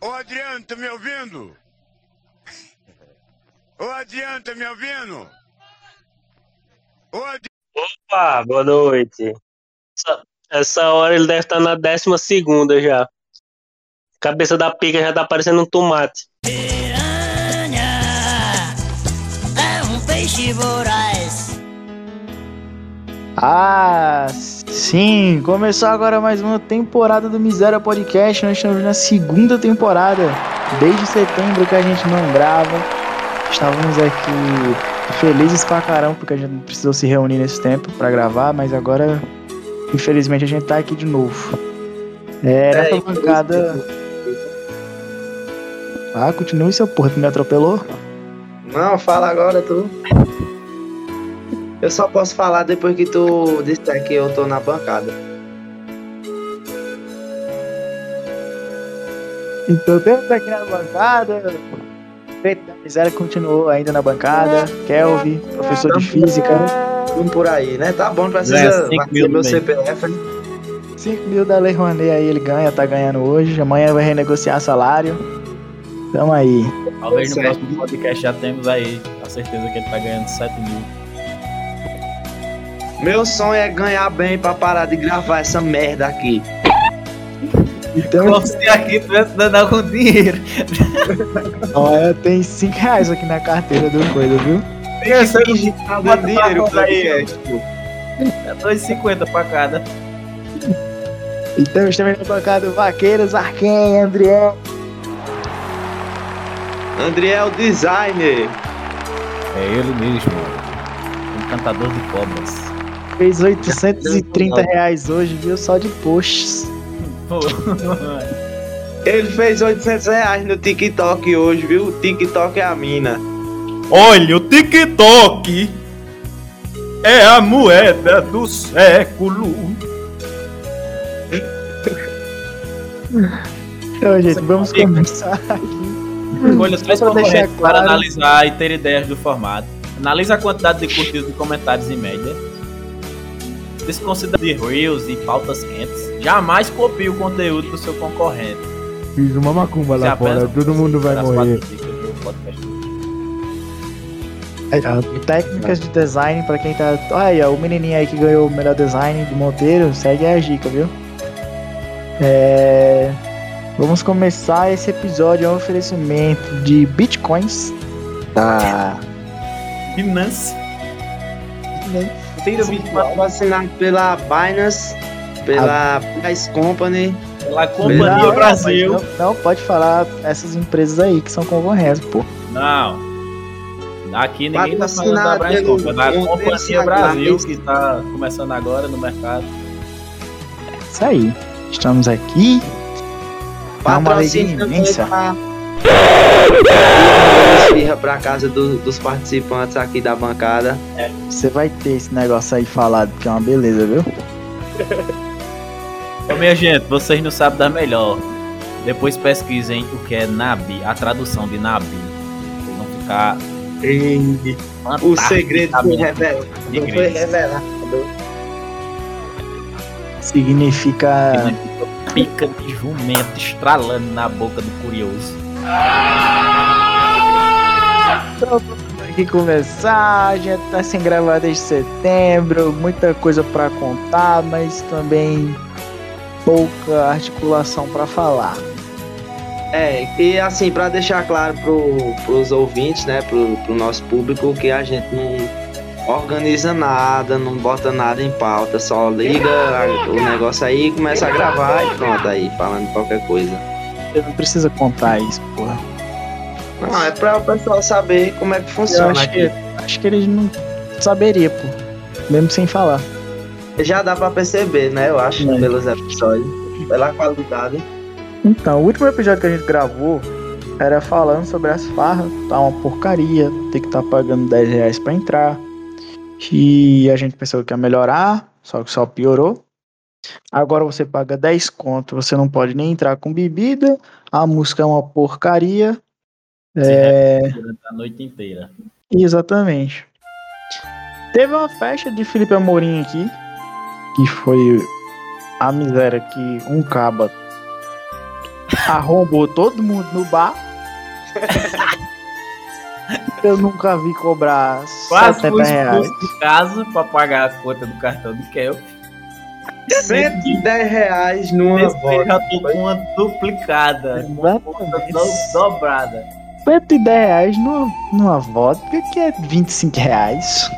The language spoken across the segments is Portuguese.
Ô Adriano, tá me ouvindo? Ô Adriano, tá me ouvindo? Ô Adriano. Opa, boa noite. Essa, essa hora ele deve estar na décima segunda já. Cabeça da pica já tá parecendo um tomate. Piranha é um peixe voraz. Ah, sim! Começou agora mais uma temporada do Miséria Podcast. Nós estamos na segunda temporada. Desde setembro que a gente não grava. Estávamos aqui felizes pra caramba porque a gente não precisou se reunir nesse tempo pra gravar, mas agora, infelizmente, a gente tá aqui de novo. É, nessa bancada. Ah, continue seu porra, tu me atropelou? Não, fala agora tu. Eu só posso falar depois que tu disser que eu tô na bancada. Então temos aqui na bancada. Preto da Miséria continuou ainda na bancada. Kelvin, professor de física. Vamos por aí, né? Tá bom, É, precisa cinco bater mil meu. CPF. 5 mil da Lei Rouanet aí ele ganha, tá ganhando hoje. Amanhã vai renegociar salário. Tamo aí. Talvez no próximo podcast já temos aí a certeza que ele tá ganhando 7 mil. Meu sonho é ganhar bem pra parar de gravar essa merda aqui. Então, se aqui dando algum dinheiro. ó, tem 5 reais aqui na carteira do coisa, viu? Pensa, Finge que tá dinheiro pra aí. pô. é 2,50 pra cada. Então estamos na bancada Vaqueiros. André é o designer. É ele mesmo. Um cantador de cobras. Fez 830 reais hoje, viu? Só de posts. Ele fez 800 reais no TikTok hoje, viu? O TikTok é a mina. Olha, o TikTok é a moeda do século. Então, gente, vamos começar. Escolha os três deixar concorrentes para claro. analisar e ter ideias do formato. Analise a quantidade de curtidas e comentários em média. Desconsidere de reels e pautas quentes. Jamais copie o conteúdo do seu concorrente. Fiz uma macumba lá fora, todo mundo vai morrer. É, Técnicas de design pra quem tá. Olha aí, ó, o menininho aí que ganhou o melhor design do Monteiro, segue a dica, viu? É... Vamos começar esse episódio. É um oferecimento de bitcoins. Tá. Binance. Tira patrocinado pela Binance, pela Price Company. Pela Companhia Não, Brasil. Não, não, pode falar essas empresas aí que são concorrentes, pô. Não. Aqui ninguém tá falando da pelo Company, é da Monteiro Companhia. Brasil, que tá começando agora no mercado. Isso aí. Estamos aqui. Tá uma alegria Patrocínio imensa. Esfirra pra casa do- dos participantes aqui da bancada. Você vai ter esse negócio aí falado, que é uma beleza, viu? Ô, minha gente, vocês não sabem da melhor. Depois pesquisem o que é Nabi, a tradução de Nabi. Vocês vão ficar O segredo foi revelado. Foi revelado. Significa. Pica de jumento estralando na boca do curioso. Então, vamos aqui começar. A gente tá sem gravar desde setembro. Muita coisa pra contar, mas também pouca articulação pra falar. É, e assim, pra deixar claro pro, pros ouvintes, né, pro, pro nosso público, que a gente não organiza nada, não bota nada em pauta, só liga a- o negócio aí começa a gravar e pronto, aí, falando qualquer coisa. Você não precisa contar isso, porra. Não, é pra o pessoal saber como é que funciona acho que, acho que eles não saberia, pô. Mesmo sem falar. Já dá pra perceber, né, eu acho, É. pelos episódios, pela qualidade. Então, o último episódio que a gente gravou era falando sobre as farras, tá uma porcaria, tem que estar pagando 10 reais pra entrar. E a gente pensou que ia melhorar, só que só piorou. Agora você paga 10 conto, você não pode nem entrar com bebida, a música é uma porcaria. É, a noite inteira. exatamente. Teve uma festa de Felipe Amorim aqui, que foi a miséria que um caba arrombou todo mundo no bar. Eu nunca vi cobrar Quase 70 fui reais. de casa pra pagar a conta do cartão do Kel. 110 reais numa Esse eu volta. já tô com uma duplicada. Uma do- dobrada. 110 reais numa, numa vodka, que é 25 reais.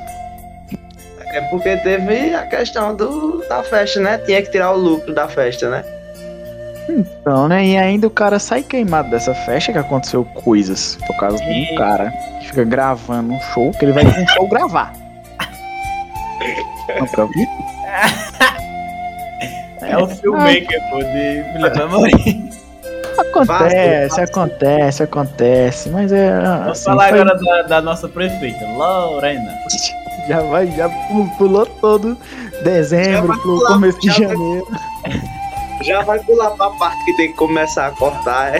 É porque teve a questão do, da festa, né? Tinha que tirar o lucro da festa, né? Então, né? E ainda o cara sai queimado dessa festa que aconteceu coisas por causa Sim. do cara que fica gravando um show, que ele vai pra um show gravar. Nunca vi? É o filmmaker, pô, de Felipe Amorim. Acontece, acontece, acontece, mas é. Vamos assim, falar foi- agora da, da nossa prefeita, Lorena. Já vai, já pu- pulou todo dezembro, pulou pular, começo de já vai- janeiro. Já vai pular pra parte que tem que começar a cortar. É.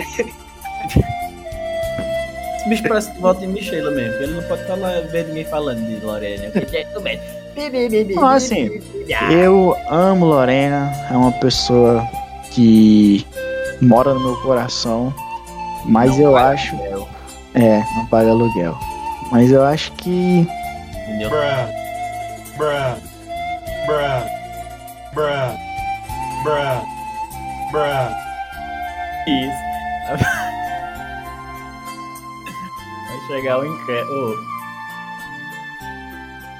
Esse bicho parece que volta em Michela mesmo, porque ele não pode estar lá vendo ninguém falando de Lorena. porque é tudo bem. Não, assim, Eu amo Lorena, é uma pessoa que mora no meu coração, mas Não eu acho. aluguel. É, não paga aluguel. Mas eu acho que. Entendeu? Bruh. Bruh. Bruh. Bruh. Bruh. Bruh. Isso. Vai chegar o incrédulo.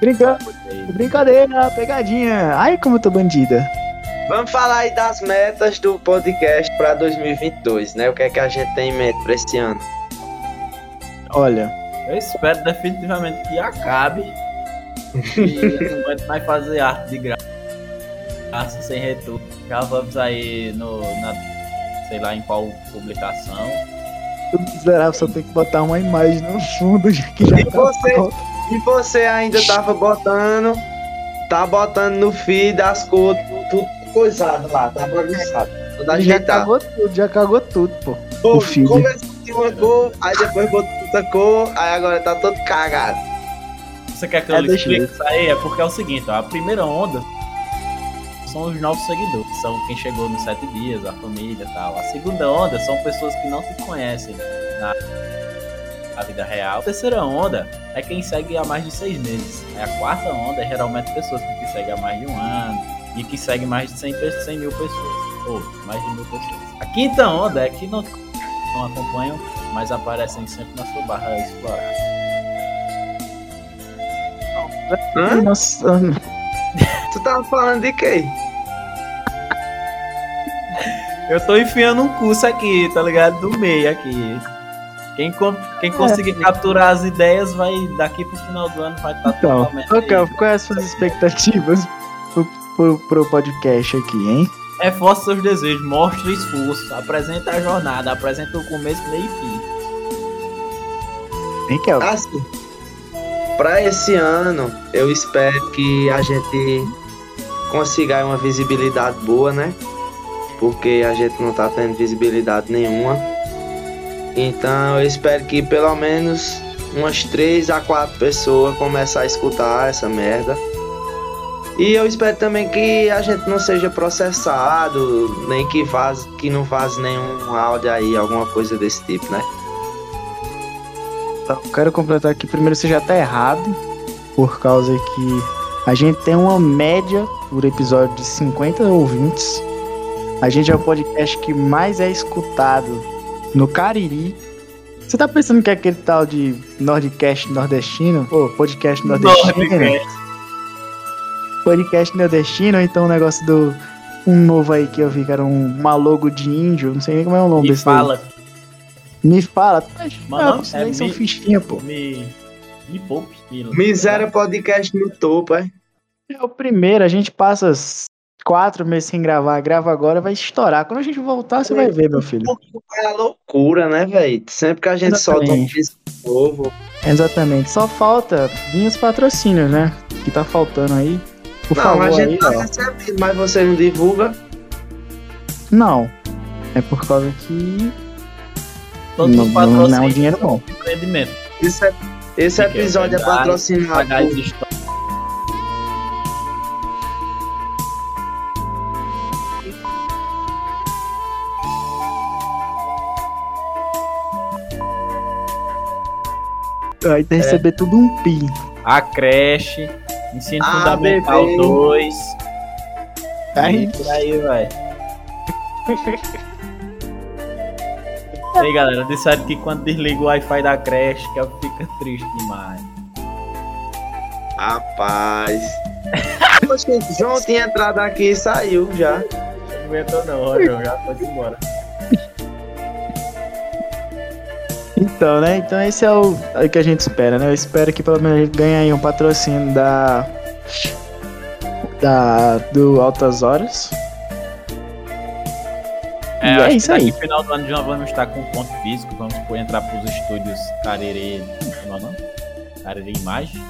Brinca... Brincadeira, pegadinha. Ai, como eu tô bandida. Vamos falar aí das metas do podcast pra 2022, né? O que é que a gente tem em mente pra esse ano? Olha, Eu espero definitivamente que acabe. E eu não aguento mais fazer arte de gra- graça sem retorno. Já vamos aí no, na, sei lá em qual publicação. o miserável só tem que botar uma imagem no fundo, já que já E tá você? pronto. E você ainda tava botando, tá botando no feed as cores, tudo coisado lá, tá bagunçado. Tudo Já ajeitado. cagou tudo, já cagou tudo, pô. Pô, o feed. Começou de uma cor, aí depois botou outra cor, aí agora tá todo cagado. Você quer que eu É, explique isso aí? É porque é o seguinte, ó, a primeira onda são os novos seguidores, que são quem chegou nos sete dias, a família e tal. A segunda onda são pessoas que não se conhecem na, na vida real. A terceira onda é quem segue há mais de seis meses. Aí a quarta onda é geralmente pessoas que seguem há mais de um ano e que seguem mais de 100, pe- 100 mil pessoas. Ou mais de mil pessoas. A quinta onda é que não, não acompanham, mas aparecem sempre na sua barra explorar. Hã? Nossa, Tu tava falando de quê? Eu tô enfiando um curso aqui, tá ligado? Do meio aqui. Quem, com- quem conseguir capturar as ideias vai, daqui pro final do ano, vai estar então, totalmente. ô, Kel, quais as suas expectativas pro, pro, pro podcast aqui, hein? Reforce seus desejos, mostre esforço, apresenta a jornada, apresenta o começo, meio e fim. Hein, Kel? Assim, pra esse ano, eu espero que a gente consiga uma visibilidade boa, né? Porque a gente não tá tendo visibilidade nenhuma. Então eu espero que pelo menos umas 3 a 4 pessoas comecem a escutar essa merda. E eu espero também que a gente não seja processado, nem que, vaz, que não vaze nenhum áudio aí, alguma coisa desse tipo, né? Então, eu quero completar aqui. Primeiro, você já tá errado, por causa que a gente tem uma média por episódio de 50 ouvintes. A gente é o podcast que mais é escutado no Cariri. Você tá pensando que é aquele tal de Nordcast nordestino? Pô, podcast nordestino? Nordcast. Podcast nordestino, ou então o negócio do. Um novo aí que eu vi, que era um, uma logo de índio, não sei nem como é o nome Me desse daí. fala, Me fala. Mas, Mano, não, é nem são me- fichinha, pô. me. Me poupe. Me, Miséria Podcast no topo, é? É o primeiro, a gente passa quatro meses sem gravar, grava agora, vai estourar. Quando a gente voltar, você vai ver, meu filho. É a loucura, né, velho? Sempre que a gente solta um Exatamente. disco novo. Exatamente. Só falta vir os patrocínios, né? Que tá faltando aí. Por não, favor, a gente aí, tá ó. recebendo, mas você não divulga. Não. É por causa que Todos não, os não, não é um dinheiro bom. Esse, é- esse é episódio é, patrocinado Histórias. Vai ter receber tudo um pi. A creche, ensino Ah, fundamental bebê. 2. Aí, E por aí, vai. E aí, galera, disseram que quando desliga o Wi-Fi da creche, que ela fica triste demais. Rapaz. João tinha entrado aqui e saiu já. Não aguentou não, João, já ir embora. Então, né? Então esse é o, é o que a gente espera, né? Eu espero que pelo menos a gente ganhe aí um patrocínio da. Da. Do Altas Horas. É, E é isso aí. no final do ano já vamos estar com ponto físico, vamos pôr- entrar pros estúdios Carerê. Como é o nome? Carerê Imagem?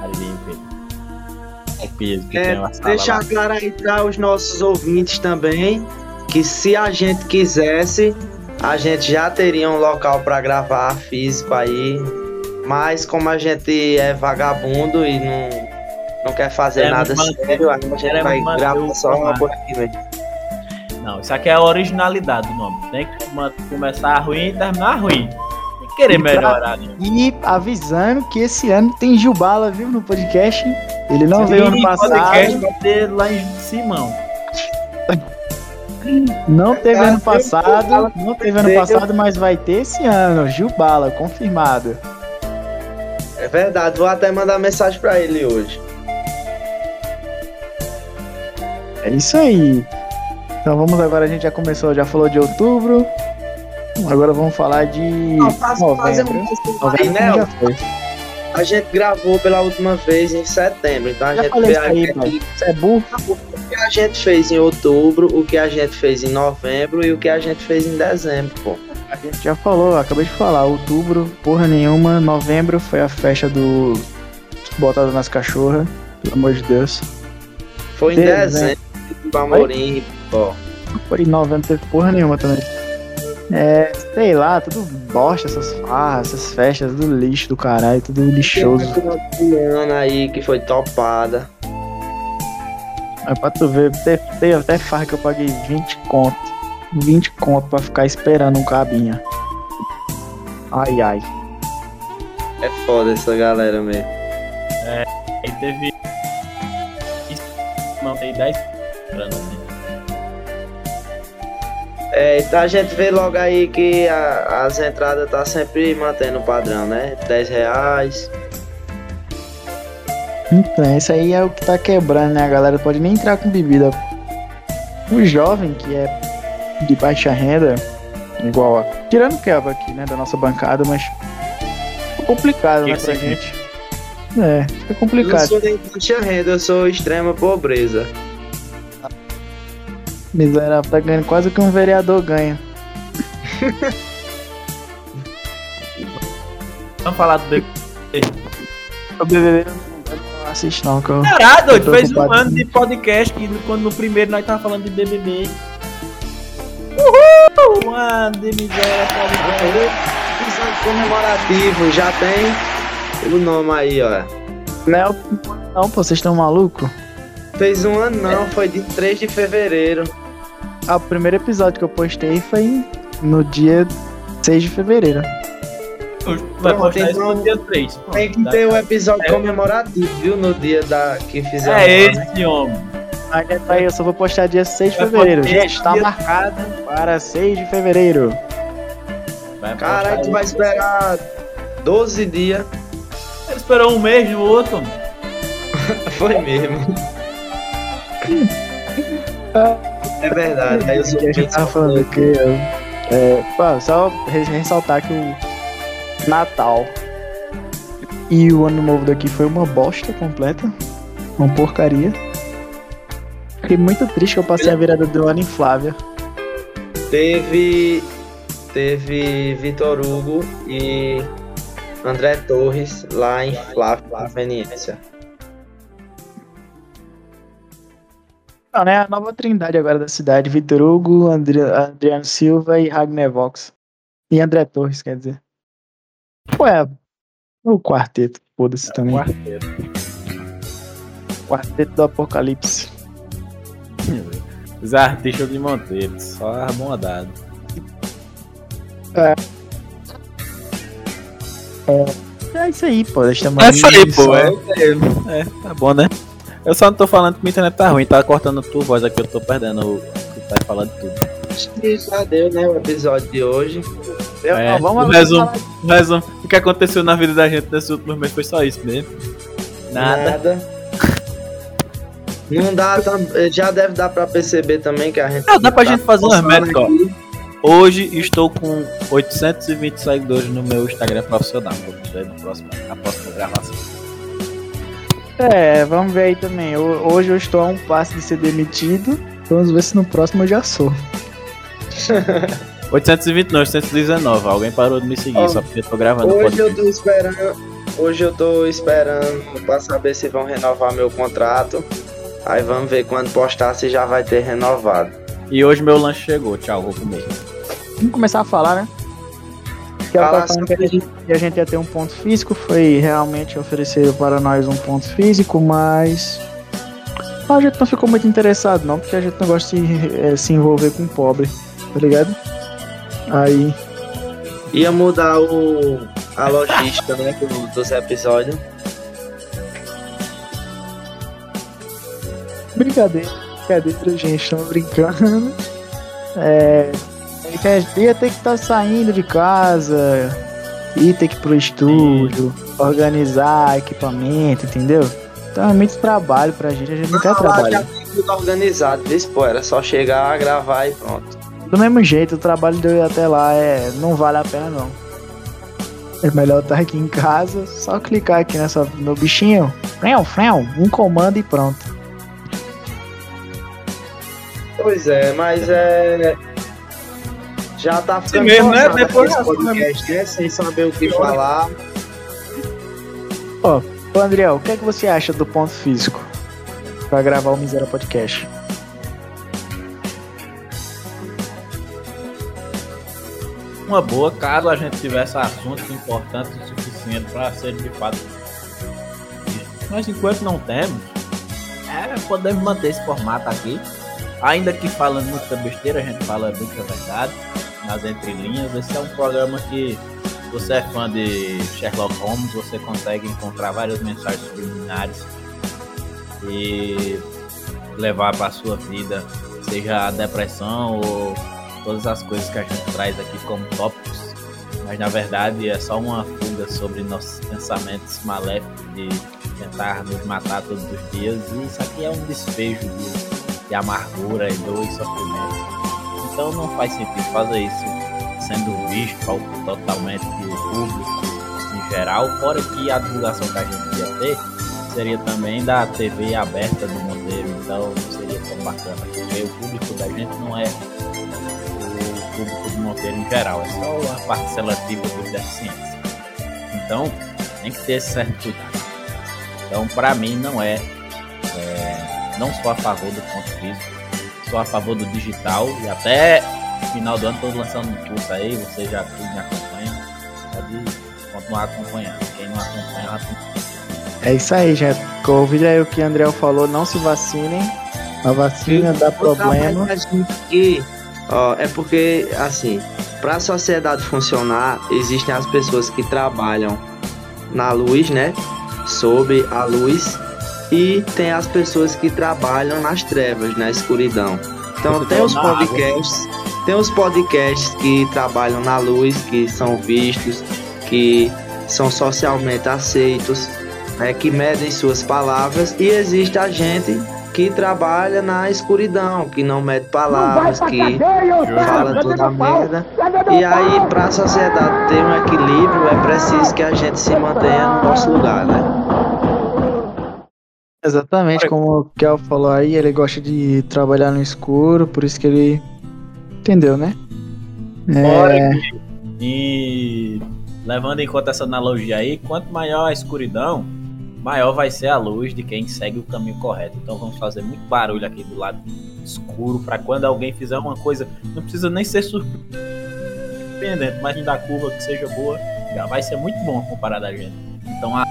Carerê o quê? É É, deixar lá. claro aí para os nossos ouvintes também que se a gente quisesse, a gente já teria um local para gravar físico aí. Mas como a gente é vagabundo e não, não quer fazer Queremos nada sério, a gente vai gravar o só formato. por aqui mesmo. Não, isso aqui é a originalidade do nome. Tem que começar ruim e terminar ruim. Tem que querer E pra- melhorar, né? E avisando que esse ano tem Gilbala, viu? No podcast. Ele não veio ano Sim, passado. podcast vai ter lá em Simão. Não teve ano passado. Não teve ano passado, mas vai ter esse ano. Gilbala, confirmado. É verdade, vou até mandar mensagem para ele hoje. É isso aí. Então vamos agora, a gente já começou, já falou de outubro. Agora vamos falar de Não, faz- fazer novembro. um resumo Novembro aí, né? já foi. A gente gravou pela última vez em setembro, então a Já gente isso aí. Você é burro? o que a gente fez em outubro, o que a gente fez em novembro e o que a gente fez em dezembro, pô. A gente já falou, acabei de falar. Outubro, porra nenhuma. Novembro foi a festa do Botado nas Cachorras. Pelo amor de Deus. Foi em dezembro, do Amorim, pô. Foi em novembro, teve porra nenhuma também. É, sei lá, tudo bosta, essas farras, essas festas, tudo lixo do caralho, tudo lixoso. Tem ano aí que foi topada. Mas pra tu ver, teve, teve até farra que eu paguei 20 conto. 20 conto pra ficar esperando um cabinha. Ai ai. É foda essa galera mesmo. Aí teve. Não, tem 10 anos, né? É, então a gente vê logo aí que a- as entradas tá sempre mantendo o padrão, né? 10 reais. Então, esse aí é o que tá quebrando, né? A galera pode nem entrar com bebida. O jovem que é de baixa renda, igual a. Tirando o Kelva aqui, né? Da nossa bancada, mas. Fica complicado, Que né, que pra gente. É, fica Eu não complicado. sou nem baixa renda, eu sou extrema pobreza. Miserável tá ganhando quase o que um vereador ganha. Vamos falar do BBB. O BBB não assisto, não, que eu. Caralho, doido, fez um ano de podcast que quando no primeiro nós tava falando de BBB. Uhul! Um ano de miséria, podcast. Episódio comemorativo, já tem o nome aí, ó. Não, não, pô, vocês estão malucos? Fez um ano não, foi de 3 de fevereiro. Ah, o primeiro episódio que eu postei foi no dia 6 de fevereiro. Vai Pronto, postar isso então no dia 3. Tem que ter o episódio É. comemorativo, viu? No dia da que fizeram. É esse, homem. Aí, aí eu só vou postar dia 6 de Vai fevereiro. Gente, tá dia- marcado para 6 de fevereiro. Vai Caralho, tu vai esperar 12 dias. Ele esperou um mês no outro, homem. Foi mesmo. É verdade. Aí eu sou a gente tava falando aqui, eu, é, pô, só re- ressaltar que o Natal e o Ano Novo daqui foi uma bosta completa. Uma porcaria. Fiquei muito triste que eu passei a virada do ano em Flávia. Teve. Teve Vitor Hugo e André Torres lá em Flávia Conveniência. Não, né? A nova trindade agora da cidade. Vitor Hugo, Andri Adriano Silva e Ragnar Vox. E André Torres, quer dizer. Ué, o quarteto, foda-se também. Quarteto. Quarteto do Apocalipse. Os artistas de Monteiro, só a bondade. É isso aí, pô. Estamos É isso aí, pô. É, é, tá bom, né? Eu só não tô falando que minha internet tá ruim, tá cortando tua voz aqui, eu tô perdendo o que tá falando tudo. Que já deu, né? O episódio de hoje. Eu- É, não, vamos resumo, resumo, o que aconteceu na vida da gente nesses últimos meses foi só isso mesmo. Nada. Não dá, tam- já deve dar pra perceber também que a gente. Ah, dá pra tá gente fazer umas métricas, ó. Hoje estou com 820 seguidores no meu Instagram profissional. Vou ver no próximo, na próxima gravação. É, vamos ver aí também. Ho- Hoje eu estou a um passo de ser demitido. Vamos ver se no próximo eu já sou. 820 não, 819. Alguém parou de me seguir, Ó, só porque eu tô gravando o Hoje eu tô esperando. Hoje eu tô esperando pra saber se vão renovar meu contrato. Aí vamos ver quando postar se já vai ter renovado. E hoje meu lanche chegou. Tchau, vou comer. Vamos começar a falar, né? Que falando que a gente, que a gente ia ter um ponto físico, foi realmente oferecer para nós um ponto físico, mas a gente não ficou muito interessado não, porque a gente não gosta de eh, se envolver com pobre, tá ligado? Aí, Ia mudar o, a logística, né? do- dos episódios. brincadeira, brincadeira, gente, estamos brincando. É, é ia ter que estar saindo de casa, ia ter que ir pro estúdio, organizar equipamento, entendeu? Então é muito trabalho pra gente, a gente não quer lá já trabalhar. tudo organizado? Pô, era só chegar, gravar e pronto. Do mesmo jeito, o trabalho de eu ir até lá é, não vale a pena não. É melhor estar aqui em casa, só clicar aqui nessa, no bichinho, frão, frão, um comando e pronto. Pois é, mas é. Já tá ficando mesmo, né? Depois podcast, né? Sem saber o que falar. Ô Andriel, o que é que você acha do ponto físico pra gravar o Miséria Podcast? Uma boa caso a gente tivesse assuntos importantes o suficiente para ser de fato. Mas enquanto não temos, é, podemos manter esse formato aqui. Ainda que falando muita besteira, a gente fala muita verdade nas entrelinhas. Esse é um programa que se você é fã de Sherlock Holmes, você consegue encontrar várias mensagens subliminares e levar para sua vida, seja a depressão ou todas as coisas que a gente traz aqui como tópicos, mas na verdade é só uma fuga sobre nossos pensamentos maléficos de tentar nos matar todos os dias. E isso aqui é um despejo de, de amargura e dor e sofrimento. Então não faz sentido fazer isso sendo visto totalmente pelo público em geral, fora que a divulgação que a gente ia ter seria também da TV aberta do Monteiro, então não seria tão bacana, porque o público da gente não é o público do Monteiro em geral, é só a parte seletiva dos deficientes. Então, tem que ter esse certo cuidado. Então, para mim, não é, é, Não sou a favor do ponto físico, sou a favor do digital e até final do ano estou lançando um curso aí, você já me acompanha, pode continuar acompanhando. Quem não acompanha, acompanha. É isso aí, gente. Ouviram aí o que o André falou, não se vacinem. A vacina dá problema. E, ó, é porque, assim, para a sociedade funcionar, existem as pessoas que trabalham na luz, né? Sob a luz. E tem as pessoas que trabalham nas trevas, na escuridão. Então tem os Na água. podcasts, tem os podcasts que trabalham na luz, que são vistos, que são socialmente aceitos, né, que medem suas palavras, e existe a gente que trabalha na escuridão, que não mede palavras, que fala toda merda. E aí, para a sociedade ter um equilíbrio, é preciso que a gente se mantenha no nosso lugar, né? Exatamente, como o Kel falou aí, ele gosta de trabalhar no escuro, por isso que ele. Entendeu, né? Fora É, E levando em conta essa analogia aí, quanto maior a escuridão, maior vai ser a luz de quem segue o caminho correto. Então vamos fazer muito barulho aqui do lado escuro para quando alguém fizer uma coisa, não precisa nem ser surpreendente, mas da curva que seja boa, já vai ser muito bom comparado a gente. Então a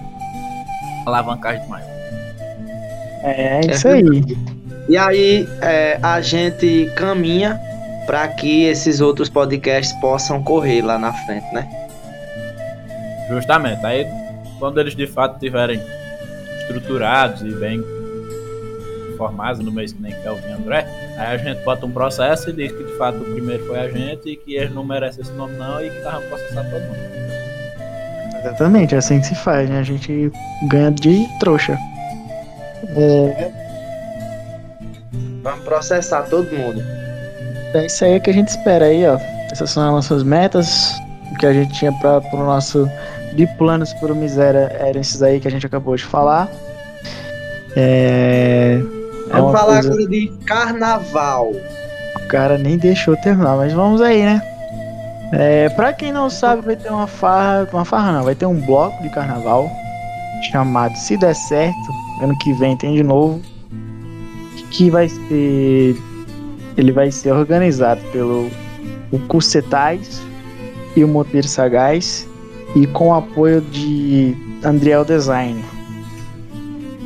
alavancagem maior. É isso aí. E aí, é, a gente caminha para que esses outros podcasts possam correr lá na frente, né? Justamente. Aí quando eles de fato estiverem estruturados e bem formados no mês que nem Kelvin e André, aí a gente bota um processo e diz que de fato o primeiro foi a gente e que eles não merecem esse nome não e que tava processar todo mundo. Exatamente, é assim que se faz, né? A gente ganha de trouxa. É, Vamos processar todo mundo. é isso aí que a gente espera aí, ó. Essas são as nossas metas. O que a gente tinha para o nosso de planos para o Miséria eram esses aí que a gente acabou de falar. É, é Vamos uma falar coisa- agora de carnaval. O cara nem deixou terminar, mas vamos aí, né? É, pra quem não sabe, vai ter uma farra. Uma farra não, vai ter um bloco de carnaval chamado Se Der Certo. Ano que vem tem de novo. Que vai ser. Ele vai ser organizado pelo o Cursetais e o Monteiro Sagaz. E com o apoio de Andriel Design.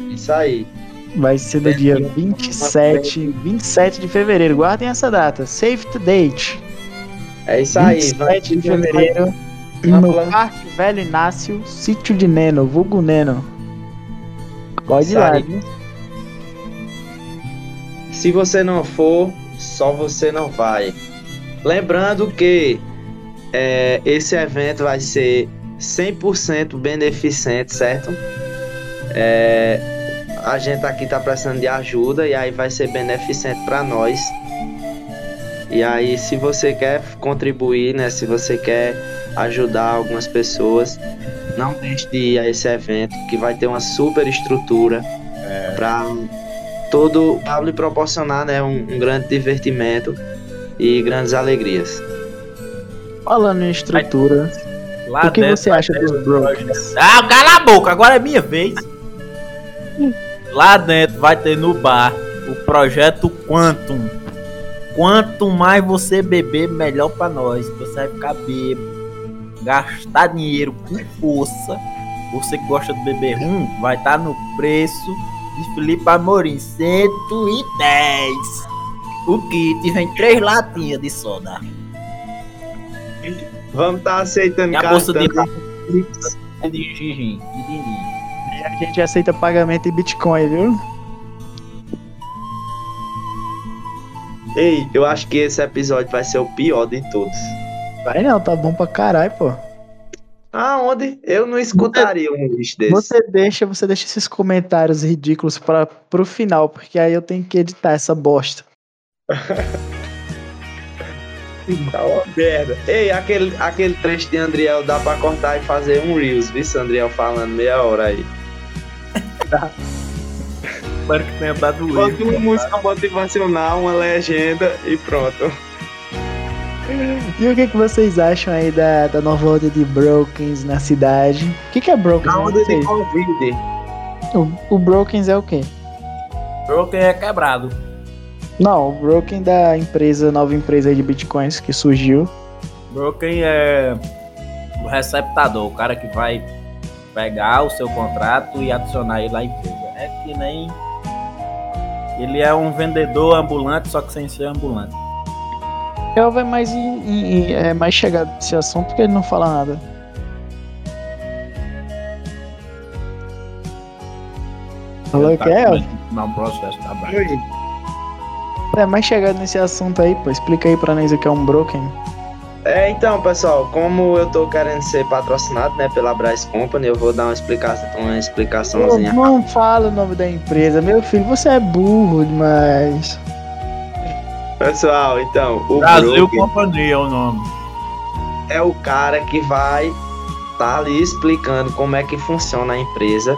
Isso aí. Vai ser no dia 27, 27 de fevereiro. Guardem essa data. Save the date. É isso aí. 27 de fevereiro. Lá. Parque Velho Inácio, Sítio de Neno, vulgo Neno. Pode ir lá. viu? Se você não for, só você não vai. Lembrando que é, esse evento vai ser 100% beneficente, certo? É, a gente aqui tá precisando de ajuda e aí vai ser beneficente para nós. E aí, se você quer contribuir, né? Se você quer ajudar algumas pessoas, não deixe de ir a esse evento que vai ter uma super estrutura para todo para lhe proporcionar né, um, um grande divertimento e grandes alegrias. Falando em estrutura, Lá o que dentro você acha dos Brokens? Ah, cala a boca, agora é minha vez. Lá dentro vai ter no bar o projeto Quantum. Quanto mais você beber, melhor pra nós. Você vai ficar bêbado, gastar dinheiro com força. Você que gosta de beber rum, vai estar no preço de Felipe Amorim, 110. O kit vem três latinhas de soda. Vamos estar aceitando E a bolsa de cartão. de gingim, de. E a gente aceita pagamento em Bitcoin, viu? Ei, eu acho que esse episódio vai ser o pior de todos. Vai não, tá bom pra caralho, pô. Aonde? Eu não escutaria um lixo desse. Você deixa, você deixa esses comentários ridículos para pro final, porque aí eu tenho que editar essa bosta. Tá uma merda. Ei, aquele, aquele trecho de Andriel dá pra cortar e fazer um Reels, viu? Se Andriel falando meia hora aí. Espero que tenha dado Bota uma música motivacional, uma legenda e pronto. E o que, que vocês acham aí da, da nova onda de Brokens na cidade? O que, que é Brokens? Não onda de Covid. O, o Brokens é o quê? Broken é quebrado. Não, o Broken da empresa, nova empresa de bitcoins que surgiu. Broken é o receptador, o cara que vai pegar o seu contrato e adicionar ele à empresa. É que nem. Ele é um vendedor ambulante, só que sem ser ambulante. Eu vai mais em, em- em- é mais chegado nesse assunto porque ele não fala nada. Falou que é? Não, processo tá. É mais chegado nesse assunto aí, pô. Explica aí pra nós o que é um Broken. É, então, pessoal, como eu tô querendo ser patrocinado, né, pela Bryce Company, eu vou dar uma explicação, uma Pô, explicaçãozinha. não fala o nome da empresa. Meu filho, você é burro demais. Pessoal, então, o Brasil Broken Companhia é o nome. é o cara que vai tá ali explicando como é que funciona a empresa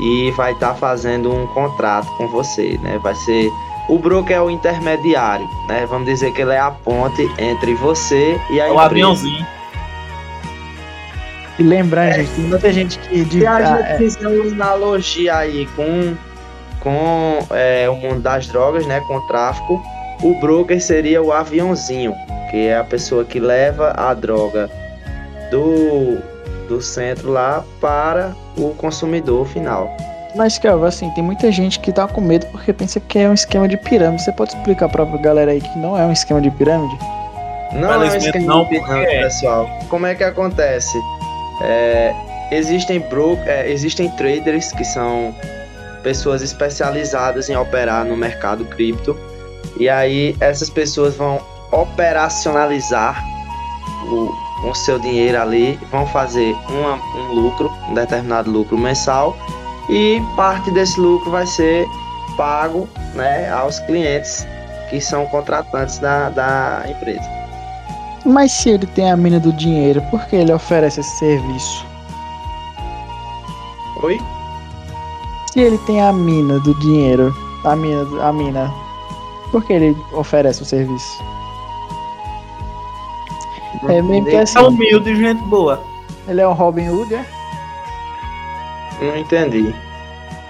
e vai estar fazendo um contrato com você, né? Vai ser o broker é o intermediário, né? Vamos dizer que ele é a ponte entre você e a É o empresa. aviãozinho. E lembrando, gente, tem muita gente que. De, Se a gente é, fizer uma analogia aí com, com é, o mundo das drogas, né? Com o tráfico, o broker seria o aviãozinho, que é a pessoa que leva a droga do, do centro lá para o consumidor final. Mas, Kelvin, assim, tem muita gente que tá com medo porque pensa que é um esquema de pirâmide. Você pode explicar pra galera aí que não é um esquema de pirâmide? Não é um esquema não, de pirâmide, porque- pessoal. Como é que acontece? É, existem bro é, existem traders que são pessoas especializadas em operar no mercado cripto. E aí essas pessoas vão operacionalizar o, o seu dinheiro ali, vão fazer uma, um lucro, um determinado lucro mensal, e parte desse lucro vai ser pago né, aos clientes que são contratantes da, da empresa. Mas se ele tem a mina do dinheiro, por que ele oferece esse serviço? Oi? Se ele tem a mina do dinheiro, a mina, a mina, por que ele oferece o serviço? É meio que assim, É humilde e gente boa. ele é um Robin Hood, é? Não entendi.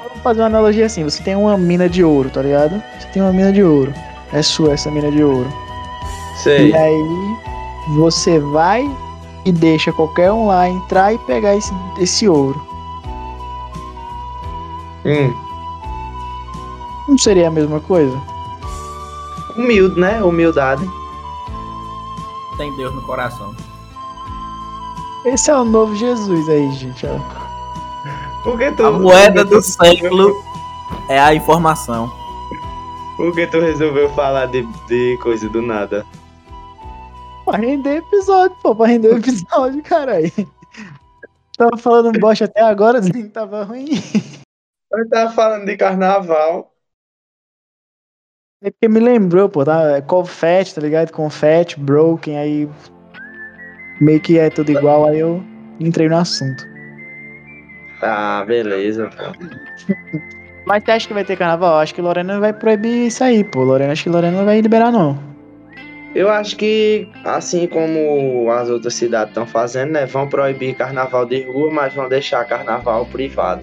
Vamos fazer uma analogia assim, você tem uma mina de ouro, tá ligado? Você tem uma mina de ouro. É sua essa mina de ouro. Sei. E aí você vai e deixa qualquer um lá entrar e pegar esse, esse ouro. Hum. Não seria a mesma coisa? Humilde, né? Humildade. Tem Deus no coração. Esse é o novo Jesus aí, gente. ó. Por que tu, A moeda do século é a informação. Por que tu resolveu falar de, de coisa do nada? Pra render episódio, pô, pra render o episódio, caralho. Tava falando bosta até agora, que tava ruim. Eu tava falando de carnaval. É porque me lembrou, pô, tá? É confete, tá ligado? Confete, broken, aí. Meio que é tudo igual, aí eu entrei no assunto. Ah, beleza, pô. Mas você acha que vai ter carnaval? Acho que Lorena vai proibir isso aí, pô. Lorena, acho que Lorena não vai liberar, não. Eu acho que, assim como as outras cidades estão fazendo, né? Vão proibir carnaval de rua, mas vão deixar carnaval privado.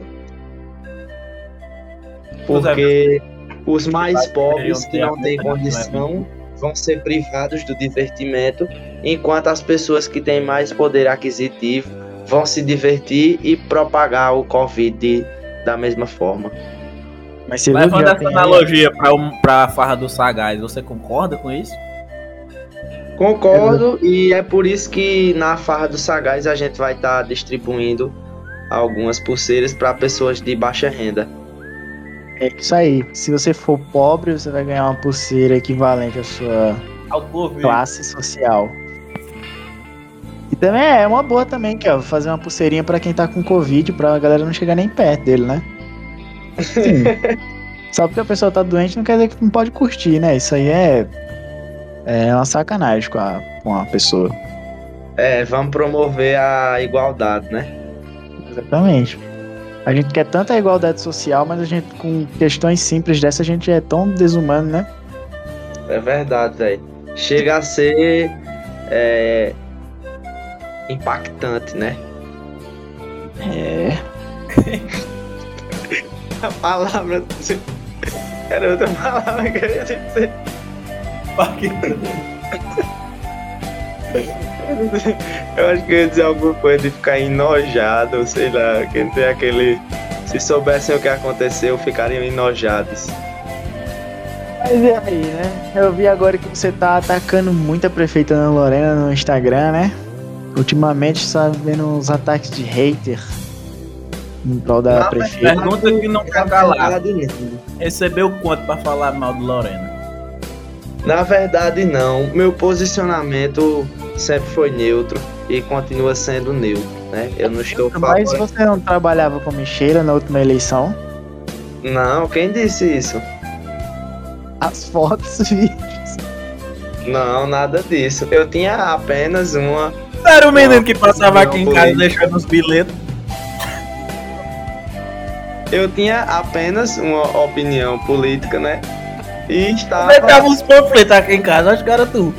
Porque os mais pobres que não têm condição vão ser privados do divertimento, enquanto as pessoas que têm mais poder aquisitivo vão se divertir e propagar o Covid da mesma forma. Mas que Levando essa tem analogia pra, um, pra farra do Sagaz, você concorda com isso? Concordo, e é por isso que na farra do Sagaz a gente vai estar distribuindo algumas pulseiras para pessoas de baixa renda. É isso aí. Se você for pobre, você vai ganhar uma pulseira equivalente à sua classe social. E também é uma boa também, que ó, fazer uma pulseirinha pra quem tá com Covid, pra galera não chegar nem perto dele, né? Sim. Só porque a pessoa tá doente não quer dizer que não pode curtir, né? Isso aí é, é uma sacanagem com a, com a pessoa. É, vamos promover a igualdade, né? Exatamente. A gente quer tanta igualdade social, mas a gente, com questões simples dessa, a gente é tão desumano, né? É verdade, velho. Chega a ser é, impactante, né? É. A palavra. Era outra palavra que eu ia dizer. Eu acho que eu ia dizer alguma coisa de ficar enojado, sei lá, que tem aquele. Se soubessem o que aconteceu, ficariam enojados. Mas e aí, né? Eu vi agora que você tá atacando muito a prefeita Ana Lorena no Instagram, né? Ultimamente está vendo uns ataques de hater em prol da Não, prefeita. Pergunta que não quer calar. Recebeu quanto pra falar mal de Lorena? Na verdade, não. Meu posicionamento sempre foi neutro e continua sendo neutro, né? Eu não estou Mas falando. você não trabalhava com Micheira na última eleição? Não, quem disse isso? As fotos, vi. Não, nada disso. Eu tinha apenas uma. Era o menino que passava aqui em casa deixando os bilhetes. Eu tinha apenas uma opinião política, né? E estava. Deixava os panfletos aqui em casa, acho que era tu.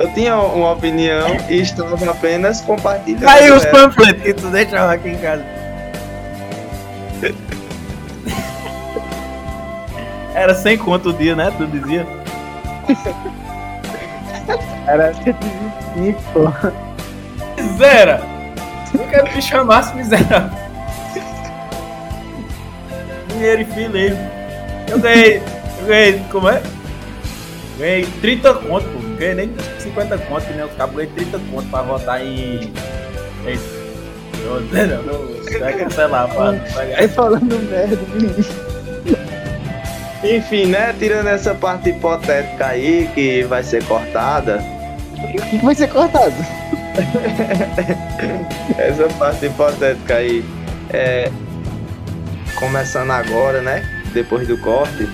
Eu tinha uma opinião e estava apenas compartilhando. Aí os panfletos que tu deixava aqui em casa. Era sem conto o dia, né? Tu dizia. Era 125, pô. Zera! Eu quero que chamasse miserável. Dinheiro e filho. Eu ganhei. Eu ganhei. Como é? Ganhei 30 conto, pô. Não ganhei nem 50 conto, nem os cabos. Ganhei 30 conto pra votar em. em dizer não, não. Vai cancelar, pá. Aí falando merda, menino. Enfim, né? Tirando essa parte hipotética aí que vai ser cortada, O que vai ser cortado? essa parte hipotética aí é. Começando agora, né? Depois do corte.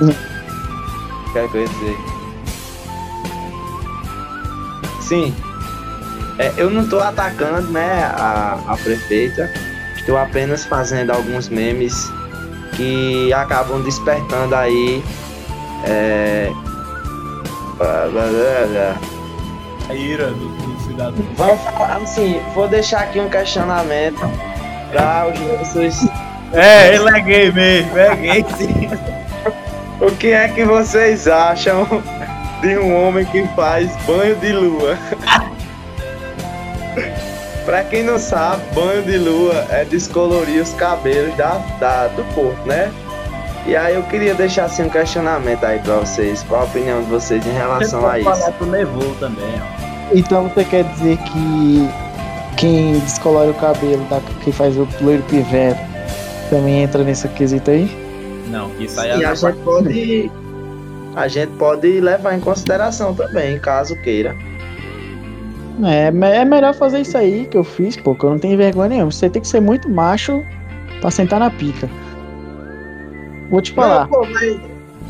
Hum. O que é que eu ia dizer? Sim. É, eu não tô atacando, né, a, a prefeita. Estou apenas fazendo alguns memes que acabam despertando aí. É. blá, blá, blá, blá. A ira do, do cidadão. Vamos falar assim, vou deixar aqui um questionamento para os nossos. É, ele é gay mesmo, é gay sim. O que é que vocês acham de um homem que faz banho de lua? Pra quem não sabe, banho de lua é descolorir os cabelos da, da- do corpo, né? E aí eu queria deixar assim um questionamento aí pra vocês. Qual a opinião de vocês em relação a isso? falar pro Nevô também, ó. Então você quer dizer que quem descolore o cabelo, da, quem faz o loiro pivete, também entra nesse quesito aí? Não, que isso aí E é a gente pode. A gente pode levar em consideração também, caso queira. É, é melhor fazer isso aí que eu fiz, pô, que eu não tenho vergonha nenhuma. Você tem que ser muito macho pra sentar na pica. Vou te falar. Não, pô, mas,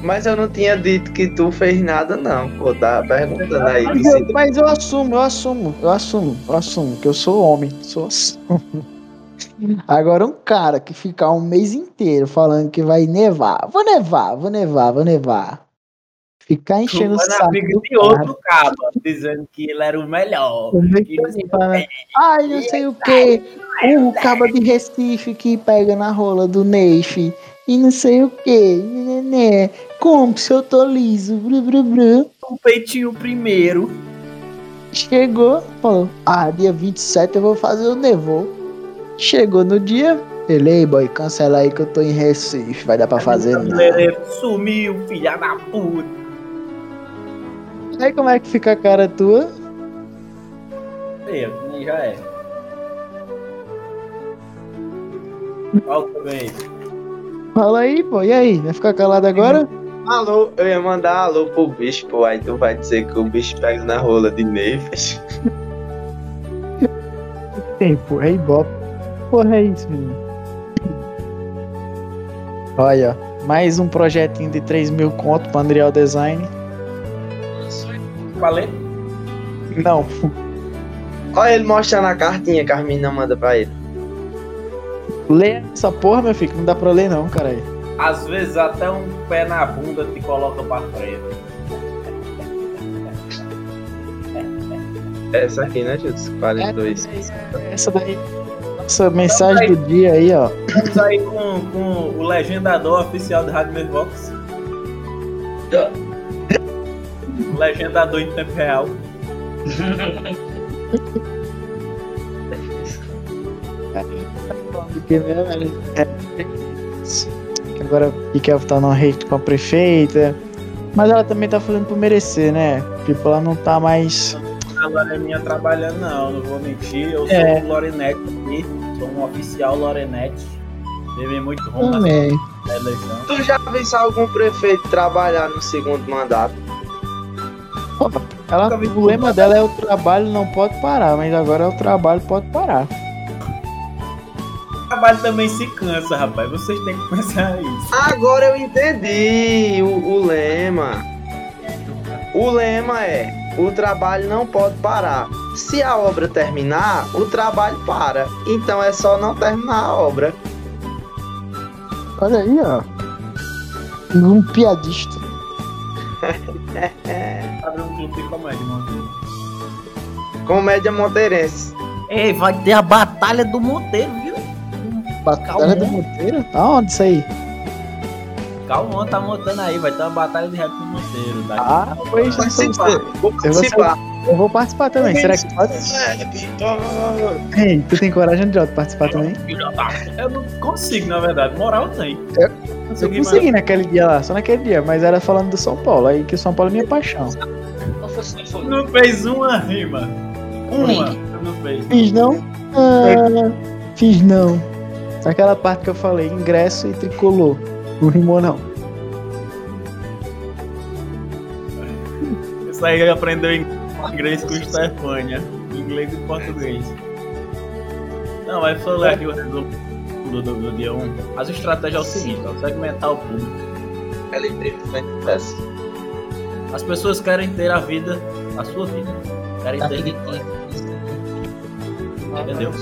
mas eu não tinha dito que tu fez nada, não. Pô, tá perguntando aí. Mas eu, mas eu assumo, eu assumo, eu assumo, eu assumo que eu sou homem, sou assumo. Agora um cara que ficar um mês inteiro falando que vai nevar, vou nevar, vou nevar, vou nevar. Ficar enchendo o saco do de outro cabo, dizendo que ele era o melhor. Ai, não sei o que. O cabo de Recife que pega na rola do Neif. E não sei o que. Né, Como se eu tô liso. Bru, bru, bru. O peitinho primeiro. Chegou, falou: Ah, dia 27 eu vou fazer o Nevô. Chegou no dia, ele, ei, boy, cancela aí que eu tô em Recife, vai dar pra fazer nada. Sumiu, filha da puta. Aí como é que fica a cara tua? Aí, ó, já é. Também. Fala aí, pô, e aí? Vai ficar calado agora? Alô, eu ia mandar alô pro bicho, pô. Aí tu vai dizer que o bicho pega na rola de Neves. Tem, pô, é ibope. Porra, é isso, menino. Olha, mais um projetinho de 3 mil conto pra Unreal Design. Falei? Não, Olha ele mostrando a cartinha que a menina manda pra ele. lê essa porra, meu filho, que não dá pra ler não, cara. Às vezes até um pé na bunda te coloca pra frente. Essa aqui, né, Júlio? 42. Essa daí, essa mensagem do dia aí, ó. Estamos aí com, com o legendador oficial do Rádio Mervox. Legendador em tempo real. Porque, velho, é, agora o Kikel tá numa rede com a prefeita. Mas ela também tá fazendo por merecer, né? Tipo, ela não tá mais. A Loreninha trabalhando, não, não vou mentir. Eu É. sou o Lorenete aqui, sou um oficial Lorenete. Teve muito ruim na eleição. Tu já viu algum prefeito trabalhar no segundo mandato? Ela, o lema dela é o trabalho não pode parar, mas agora é o trabalho pode parar. O trabalho também se cansa, rapaz. Vocês têm que pensar isso. Agora eu entendi o, o lema. O lema é: o trabalho não pode parar. Se a obra terminar, o trabalho para. Então é só não terminar a obra. Olha aí, ó. Um piadista. Abre um clube de comédia, mano. Comédia monteirense. Ei, vai ter a Batalha do Monteiro, viu? Batalha do Monteiro? Aonde isso aí? Calma, tá montando aí, vai ter uma batalha de rap no Monteiro. Daqui Ah, pois Vou então participar. vou participar. Eu vou participar também. Será que pode? Ei, tu tem coragem de participar também? Eu não consigo, na verdade. Moral tem. Eu- Eu Consegui, naquele dia lá, só naquele dia, mas era falando do São Paulo, aí que o São Paulo é minha paixão. Não fez uma rima. Uma. Não fez. Fiz não? Ah, fiz não. Aquela parte que eu falei, ingresso e tricolor. Não rimou não. Isso aí aprendeu em inglês com Stefania. Inglês e português. Não, mas foi ler aqui o resumo do, do, do dia 1. As estratégias é o seguinte, ó, segmentar o público. Ela imprime acontece. As pessoas querem ter a vida, a sua vida. Querem Tá ter. Entendeu?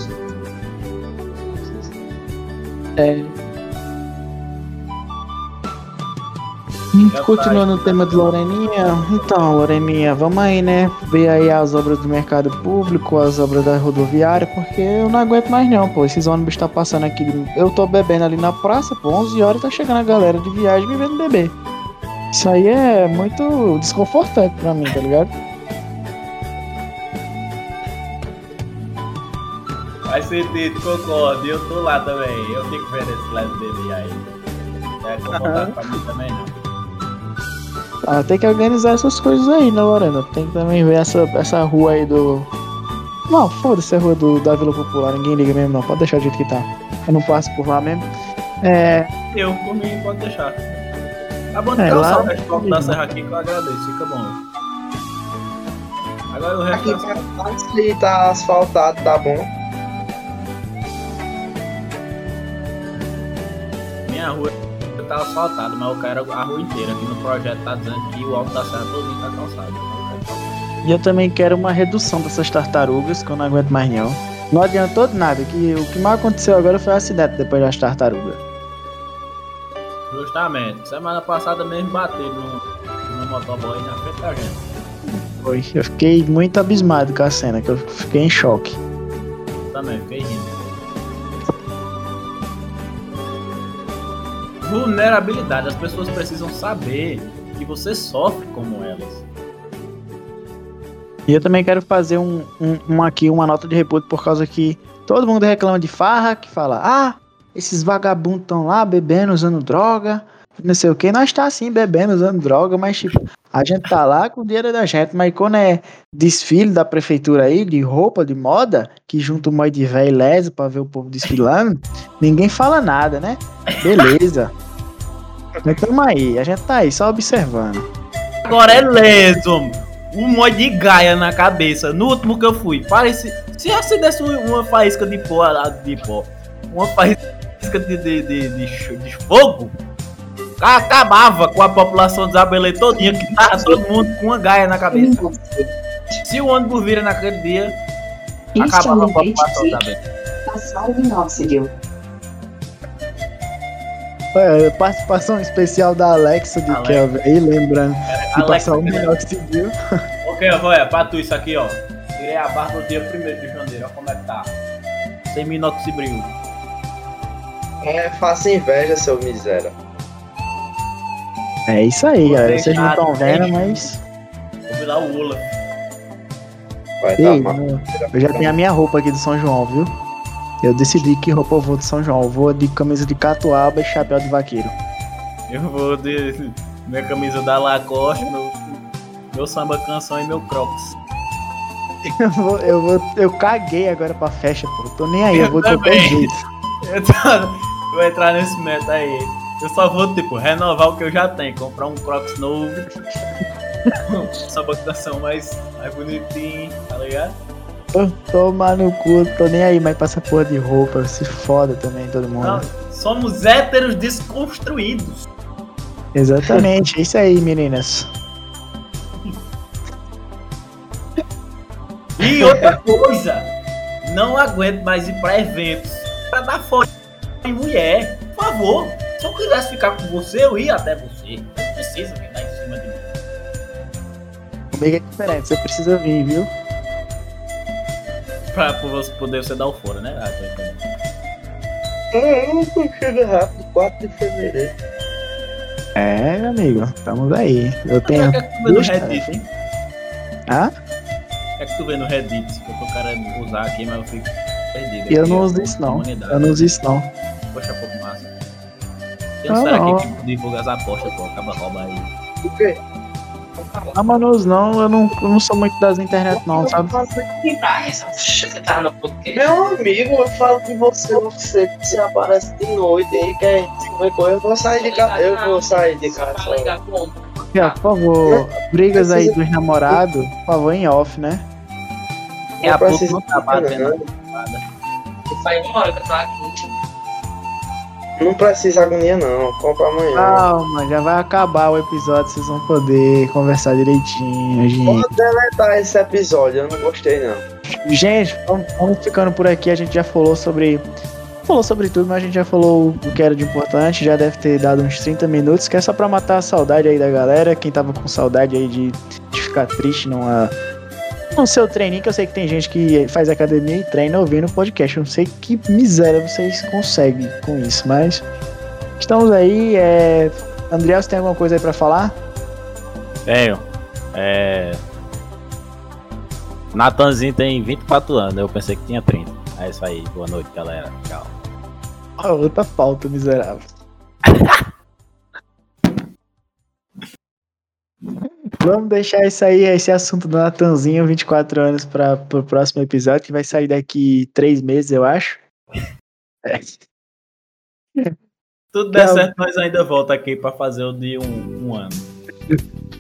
É. Continuando o tema de Loreninha, então, Loreninha, vamos aí, né? Ver aí as obras do mercado público, as obras da rodoviária, porque eu não aguento mais não, pô. Esses ônibus estão passando aqui. Eu tô bebendo ali na praça, pô, 11 horas tá chegando a galera de viagem me vendo beber. Isso aí é muito desconfortante pra mim, tá ligado? Faz sentido, concordo. Eu tô lá também. Eu fico vendo esse lado dele aí. Não é confortável pra mim também, não. Ah, tem que organizar essas coisas aí, né, Lorena? Tem que também ver essa, essa rua aí do. Não, foda-se a rua do, da Vila Popular, ninguém liga mesmo não, pode deixar do jeito que tá. Eu não passo por lá mesmo. É. Eu, por mim, pode deixar. Tá bom, É, então lá- só o resposta da serra aqui que eu agradeço. Fica bom. Agora o resto Aqui é pra trás ali tá asfaltado, tá bom. minha rua tá asfaltada, mas eu quero a rua inteira. Aqui no projeto tá dizendo que o alto da serra todinho tá calçado. E eu também quero uma redução dessas tartarugas, que eu não aguento mais não. Não adiantou de nada, que o que mais aconteceu agora foi um acidente depois das tartarugas. Justamente. Semana passada mesmo bateram no, no motoboy na frente da gente. Foi. Eu fiquei muito abismado com a cena, que eu fiquei em choque. Também, fiquei rindo. Vulnerabilidade. As pessoas precisam saber que você sofre como elas. E eu também quero fazer um, um, um aqui, uma nota de repúdio, por causa que todo mundo reclama de farra, que fala, ah, esses vagabundos estão lá bebendo, usando droga, não sei o que. Nós tá assim, bebendo, usando droga, mas tipo, a gente tá lá com o dinheiro da gente, mas quando é desfile da prefeitura aí, de roupa, de moda, que junta um de e leso pra ver o povo desfilando, ninguém fala nada, né? Beleza. Mas tamo aí, a gente tá aí, só observando. Agora é leso, um monte de gaia na cabeça. No último que eu fui, parece. Se acendesse uma faísca de pó, lá de pó, uma faísca de, de, de, de, de fogo, acabava com a população de Isabelê todinha, que tava todo mundo com uma gaia na cabeça. Se o ônibus vira naquele dia, acabava a população de Isabelê. Passar o minóxido. É, participação especial da Alexa de Alexa. Kelvin aí, lembrando de Alexa, passar o melhor que seguiu. Ok, olha, pra tu isso aqui, ó. Tirei a barba no dia 1 de janeiro, olha como é que tá. Sem minoxidil. É, faça inveja, seu miséria. É isso aí, Vou galera. Vocês não estão vendo, mas. Vou virar o Ula. Vai Ei, dar meu, eu já tenho a minha roupa aqui do São João, viu? Eu decidi que roupa eu vou do São João. Eu vou de camisa de catuaba e chapéu de vaqueiro. Eu vou de minha camisa da Lacoste, meu, meu samba canção e meu Crocs. Eu vou, eu vou. Eu caguei agora pra festa, pô. Tô nem aí, eu, Eu vou de qualquer também. jeito. Eu tô- vou entrar nesse meta aí. Eu só vou, tipo, renovar o que eu já tenho. Comprar um Crocs novo. samba canção mais, mais bonitinho, tá ligado? Tomar no cu, tô nem aí mais pra essa porra de roupa. Se foda também, todo mundo. Não, somos héteros desconstruídos. Exatamente, é isso aí, meninas. E outra coisa, não aguento mais ir pra eventos pra dar fora em mulher. Por favor, se eu quisesse ficar com você, eu ia até você. Não precisa ficar em cima de mim. Comigo é diferente, você precisa vir, viu? Pra, pra você poder você dar o fora, né? Ah, tô entendendo. É, chega rápido, 4 de fevereiro. É, meu amigo, estamos aí. Eu tenho. que é que tu vê no Reddit, hein? Hã? O que é que tu vê no Reddit? Que eu tô querendo usar aqui, mas eu fico perdido. Eu aqui, não uso isso não. Eu não uso isso não. Poxa, pouco massa. Tem um Ah, cara não. aqui que divulga as apostas, pô. Acaba rouba aí. O quê? Ah, Manous, não, eu não, eu não sou muito das internet não, sabe? Meu amigo, eu falo com você, você, você aparece de noite aí, quer qualquer coisa, eu vou sair de casa. Eu vou sair de casa. Ó, por favor, brigas aí dos namorados, por favor, em off, né? É a pouco não tá de batendo. Faz uma hora que eu tô aqui. Não precisa agonia não, compra amanhã. Calma, já vai acabar o episódio, vocês vão poder conversar direitinho, gente. Vou deletar esse episódio, eu não gostei não. Gente, vamos, vamos ficando por aqui. A gente já falou sobre. Falou sobre tudo, mas a gente já falou o que era de importante. Já deve ter dado uns 30 minutos, que é só pra matar a saudade aí da galera. Quem tava com saudade aí de, de ficar triste numa. No seu treininho, que eu sei que tem gente que faz academia e treina ouvindo podcast. Eu não sei que miséria vocês conseguem com isso, mas. Estamos aí. É... André, você tem alguma coisa aí pra falar? Tenho. É. Natanzinho tem 24 anos, eu pensei que tinha 30. É isso aí, boa noite, galera. Tchau. Outra pauta, miserável. Vamos deixar isso aí, esse assunto do Natanzinho, 24 anos, para o próximo episódio, que vai sair daqui três meses, eu acho. É. Tudo der Não. certo, nós ainda volta aqui pra fazer o de um, um ano.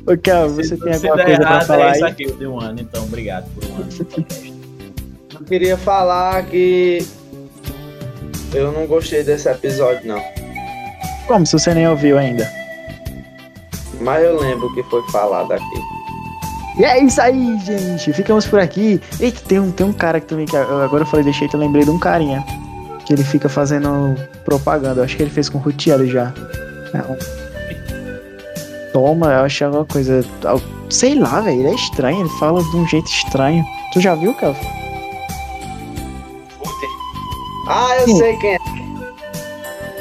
Ô, Kel, você se, tem se alguma coisa pra errado, falar é isso aqui, o de um ano. Então, obrigado por um ano. Eu queria falar que eu não gostei desse episódio não. Como, se você nem ouviu ainda? Mas eu lembro o que foi falado aqui. E é isso aí, gente. Ficamos por aqui. Eita, tem um, tem um cara que também. Que agora eu falei, deixei, eu lembrei de um carinha. Que ele fica fazendo propaganda. Eu acho que ele fez com o Rutiero já. Não. Toma, eu achei alguma coisa. Sei lá, velho. Ele é estranho. Ele fala de um jeito estranho. Tu já viu, Kelvin? Ah, eu Hum. sei quem é.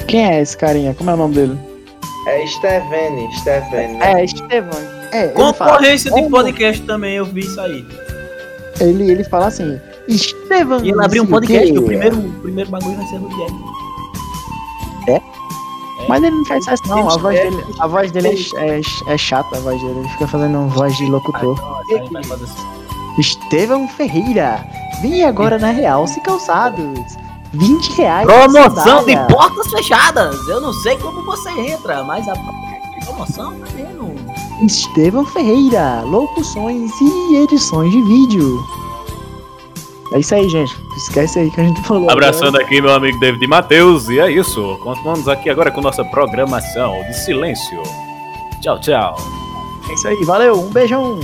Quem é esse carinha? Como é o nome dele? É Stevene, Stevene. né? É, Estevão. É, ele fala, Concorrência de Como? podcast também, eu vi isso aí. ele, ele fala assim: Estevão. E ele abriu um podcast, quê." o primeiro, o primeiro bagulho vai ser no Diego. Mas ele não faz isso, não. A voz é- dele, a voz dele é, é, é chata, a voz dele. Ele fica fazendo voz de locutor. Vai fazer assim. Estevão Ferreira. Vem agora na Realce Calçados. 20 reais. Promoção de sandália. portas fechadas. Eu não sei como você entra, mas a promoção tá tendo. Estevão Ferreira. Locuções e edições de vídeo. É isso aí, gente. Esquece aí que a gente falou. Abraçando aqui meu amigo David Matheus. E é isso. Continuamos aqui agora com nossa programação de silêncio. Tchau, tchau. É isso aí. Valeu. Um beijão.